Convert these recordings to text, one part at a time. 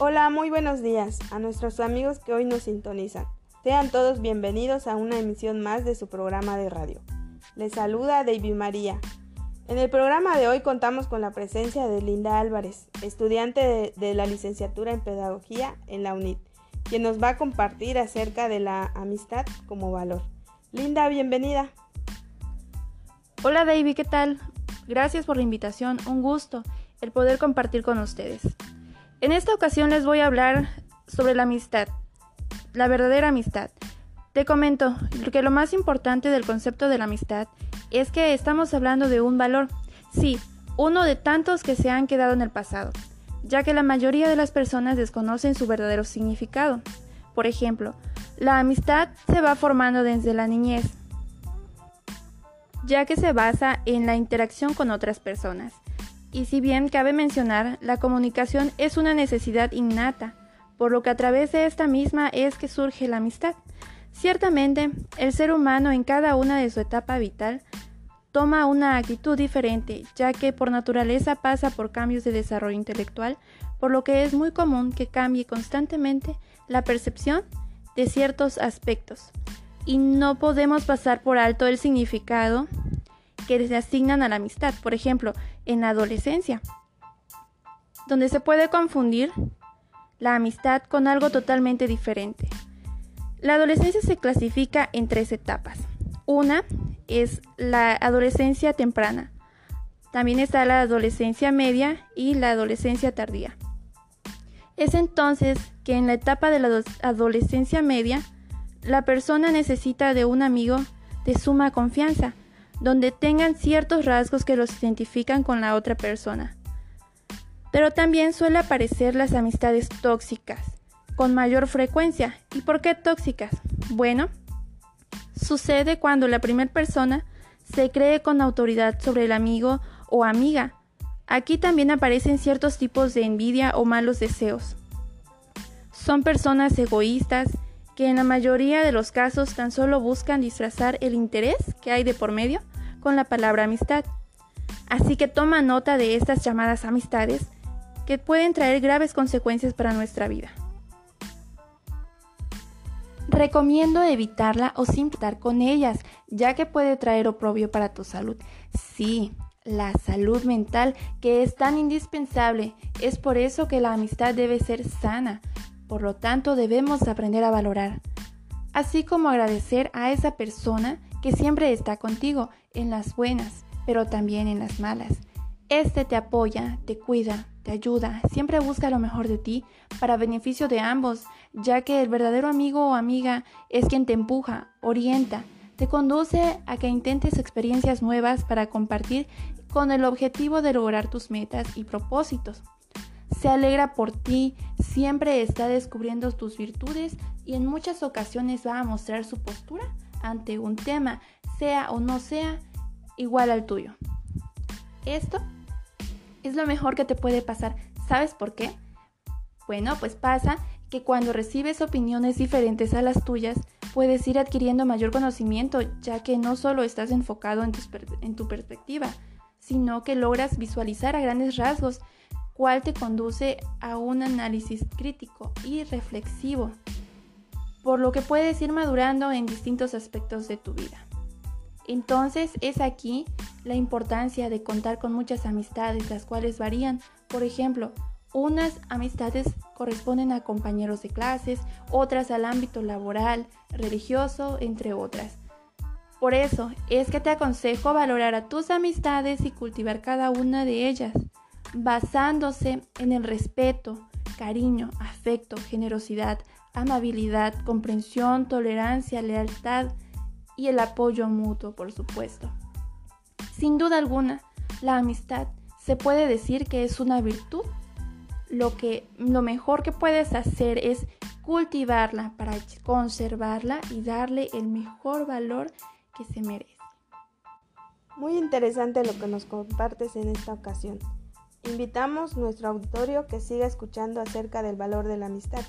Hola, muy buenos días a nuestros amigos que hoy nos sintonizan. Sean todos bienvenidos a una emisión más de su programa de radio. Les saluda David María. En el programa de hoy contamos con la presencia de Linda Álvarez, estudiante de, de la licenciatura en Pedagogía en la UNIT, quien nos va a compartir acerca de la amistad como valor. Linda, bienvenida. Hola David, ¿qué tal? Gracias por la invitación, un gusto el poder compartir con ustedes. En esta ocasión les voy a hablar sobre la amistad, la verdadera amistad. Te comento que lo más importante del concepto de la amistad es que estamos hablando de un valor, sí, uno de tantos que se han quedado en el pasado, ya que la mayoría de las personas desconocen su verdadero significado. Por ejemplo, la amistad se va formando desde la niñez, ya que se basa en la interacción con otras personas. Y si bien cabe mencionar, la comunicación es una necesidad innata, por lo que a través de esta misma es que surge la amistad. Ciertamente, el ser humano en cada una de su etapa vital toma una actitud diferente, ya que por naturaleza pasa por cambios de desarrollo intelectual, por lo que es muy común que cambie constantemente la percepción de ciertos aspectos y no podemos pasar por alto el significado que se asignan a la amistad, por ejemplo, en la adolescencia, donde se puede confundir la amistad con algo totalmente diferente. La adolescencia se clasifica en tres etapas. Una es la adolescencia temprana. También está la adolescencia media y la adolescencia tardía. Es entonces que en la etapa de la adolescencia media la persona necesita de un amigo de suma confianza, donde tengan ciertos rasgos que los identifican con la otra persona. Pero también suele aparecer las amistades tóxicas, con mayor frecuencia. ¿Y por qué tóxicas? Bueno, sucede cuando la primera persona se cree con autoridad sobre el amigo o amiga. Aquí también aparecen ciertos tipos de envidia o malos deseos. Son personas egoístas que en la mayoría de los casos tan solo buscan disfrazar el interés que hay de por medio con la palabra amistad. Así que toma nota de estas llamadas amistades que pueden traer graves consecuencias para nuestra vida. Recomiendo evitarla o sin estar con ellas, ya que puede traer oprobio para tu salud. Sí, la salud mental que es tan indispensable. Es por eso que la amistad debe ser sana, por lo tanto, debemos aprender a valorar, así como agradecer a esa persona que siempre está contigo en las buenas, pero también en las malas. Este te apoya, te cuida, te ayuda, siempre busca lo mejor de ti para beneficio de ambos, ya que el verdadero amigo o amiga es quien te empuja, orienta, te conduce a que intentes experiencias nuevas para compartir con el objetivo de lograr tus metas y propósitos se alegra por ti, siempre está descubriendo tus virtudes y en muchas ocasiones va a mostrar su postura ante un tema, sea o no sea igual al tuyo. Esto es lo mejor que te puede pasar. ¿Sabes por qué? Bueno, pues pasa que cuando recibes opiniones diferentes a las tuyas, puedes ir adquiriendo mayor conocimiento, ya que no solo estás enfocado en tu, perspectiva, sino que logras visualizar a grandes rasgos cual te conduce a un análisis crítico y reflexivo, por lo que puedes ir madurando en distintos aspectos de tu vida. Entonces es aquí la importancia de contar con muchas amistades, las cuales varían. Por ejemplo, unas amistades corresponden a compañeros de clases, otras al ámbito laboral, religioso, entre otras. Por eso es que te aconsejo valorar a tus amistades y cultivar cada una de ellas basándose en el respeto, cariño, afecto, generosidad, amabilidad, comprensión, tolerancia, lealtad y el apoyo mutuo, por supuesto. Sin duda alguna, la amistad se puede decir que es una virtud. Lo que lo mejor que puedes hacer es cultivarla para conservarla y darle el mejor valor que se merece. Muy interesante lo que nos compartes en esta ocasión. Invitamos nuestro auditorio que siga escuchando acerca del valor de la amistad,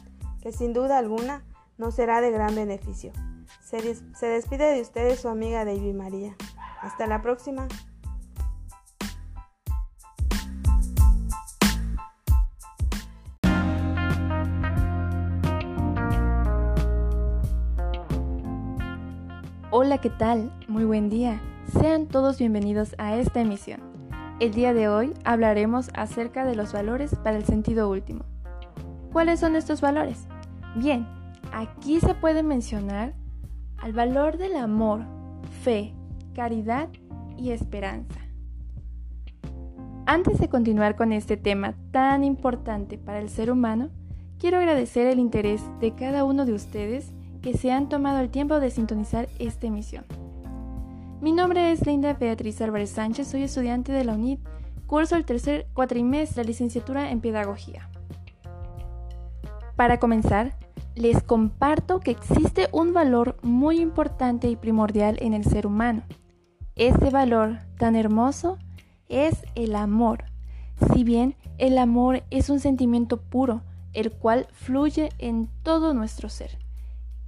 que sin duda alguna nos será de gran beneficio. Se, des se despide de ustedes su amiga David María. Hasta la próxima. Hola, ¿qué tal? Muy buen día. Sean todos bienvenidos a esta emisión. El día de hoy hablaremos acerca de los valores para el sentido último. ¿Cuáles son estos valores? Bien, aquí se puede mencionar al valor del amor, fe, caridad y esperanza. Antes de continuar con este tema tan importante para el ser humano, quiero agradecer el interés de cada uno de ustedes que se han tomado el tiempo de sintonizar esta emisión. Mi nombre es Linda Beatriz Álvarez Sánchez, soy estudiante de la UNID, curso el tercer cuatrimestre de licenciatura en Pedagogía. Para comenzar, les comparto que existe un valor muy importante y primordial en el ser humano. Este valor tan hermoso es el amor. Si bien el amor es un sentimiento puro, el cual fluye en todo nuestro ser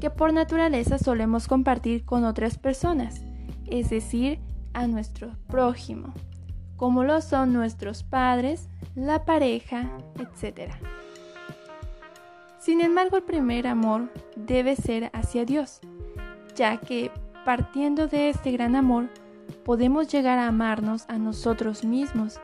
que por naturaleza solemos compartir con otras personas, es decir, a nuestro prójimo, como lo son nuestros padres, la pareja, etc. Sin embargo, el primer amor debe ser hacia Dios, ya que partiendo de este gran amor, podemos llegar a amarnos a nosotros mismos,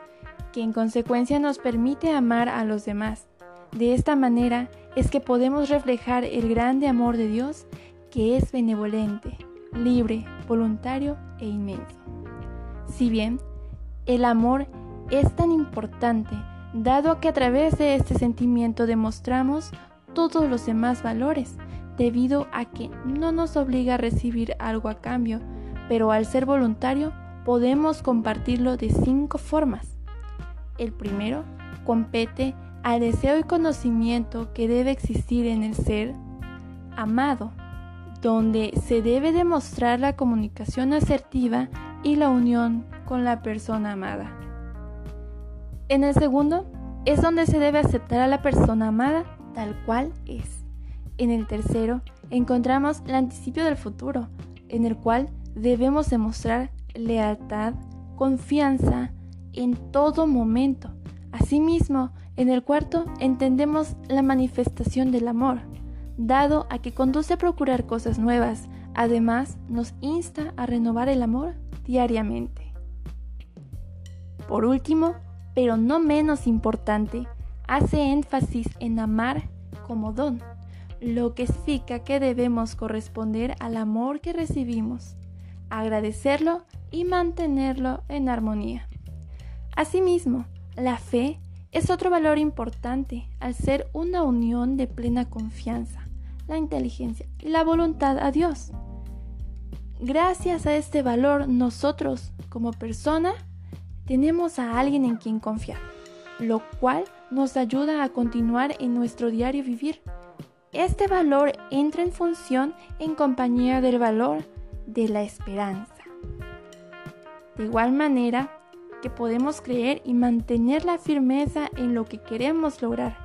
que en consecuencia nos permite amar a los demás. De esta manera es que podemos reflejar el grande amor de Dios que es benevolente, libre, voluntario e inmenso. Si bien el amor es tan importante, dado que a través de este sentimiento demostramos todos los demás valores, debido a que no nos obliga a recibir algo a cambio, pero al ser voluntario podemos compartirlo de cinco formas. El primero compete al deseo y conocimiento que debe existir en el ser amado, donde se debe demostrar la comunicación asertiva y la unión con la persona amada. En el segundo, es donde se debe aceptar a la persona amada tal cual es. En el tercero, encontramos el anticipio del futuro, en el cual debemos demostrar lealtad, confianza en todo momento. Asimismo, en el cuarto entendemos la manifestación del amor, dado a que conduce a procurar cosas nuevas, además nos insta a renovar el amor diariamente. Por último, pero no menos importante, hace énfasis en amar como don, lo que significa que debemos corresponder al amor que recibimos, agradecerlo y mantenerlo en armonía. Asimismo, la fe es otro valor importante al ser una unión de plena confianza, la inteligencia y la voluntad a Dios. Gracias a este valor nosotros como persona tenemos a alguien en quien confiar, lo cual nos ayuda a continuar en nuestro diario vivir. Este valor entra en función en compañía del valor de la esperanza. De igual manera, que podemos creer y mantener la firmeza en lo que queremos lograr,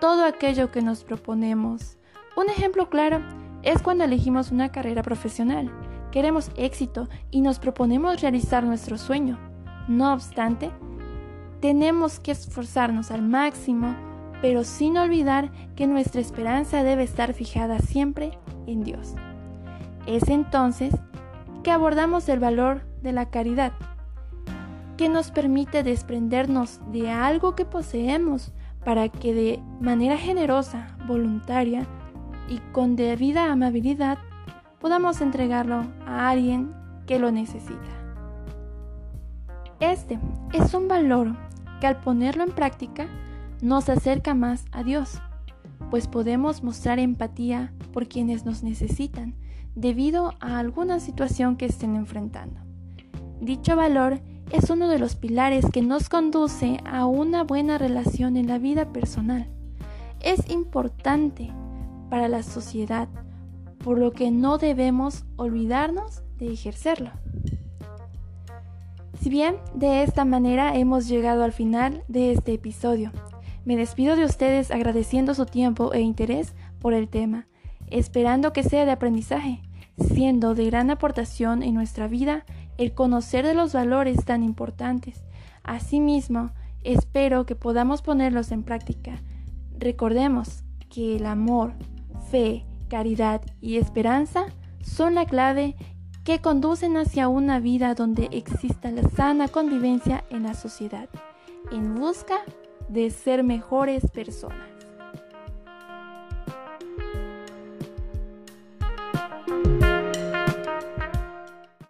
todo aquello que nos proponemos. Un ejemplo claro es cuando elegimos una carrera profesional, queremos éxito y nos proponemos realizar nuestro sueño. No obstante, tenemos que esforzarnos al máximo, pero sin olvidar que nuestra esperanza debe estar fijada siempre en Dios. Es entonces que abordamos el valor de la caridad que nos permite desprendernos de algo que poseemos para que de manera generosa, voluntaria y con debida amabilidad podamos entregarlo a alguien que lo necesita. Este es un valor que al ponerlo en práctica nos acerca más a Dios, pues podemos mostrar empatía por quienes nos necesitan debido a alguna situación que estén enfrentando. Dicho valor es uno de los pilares que nos conduce a una buena relación en la vida personal. Es importante para la sociedad, por lo que no debemos olvidarnos de ejercerlo. Si bien de esta manera hemos llegado al final de este episodio, me despido de ustedes agradeciendo su tiempo e interés por el tema, esperando que sea de aprendizaje, siendo de gran aportación en nuestra vida el conocer de los valores tan importantes. Asimismo, espero que podamos ponerlos en práctica. Recordemos que el amor, fe, caridad y esperanza son la clave que conducen hacia una vida donde exista la sana convivencia en la sociedad, en busca de ser mejores personas.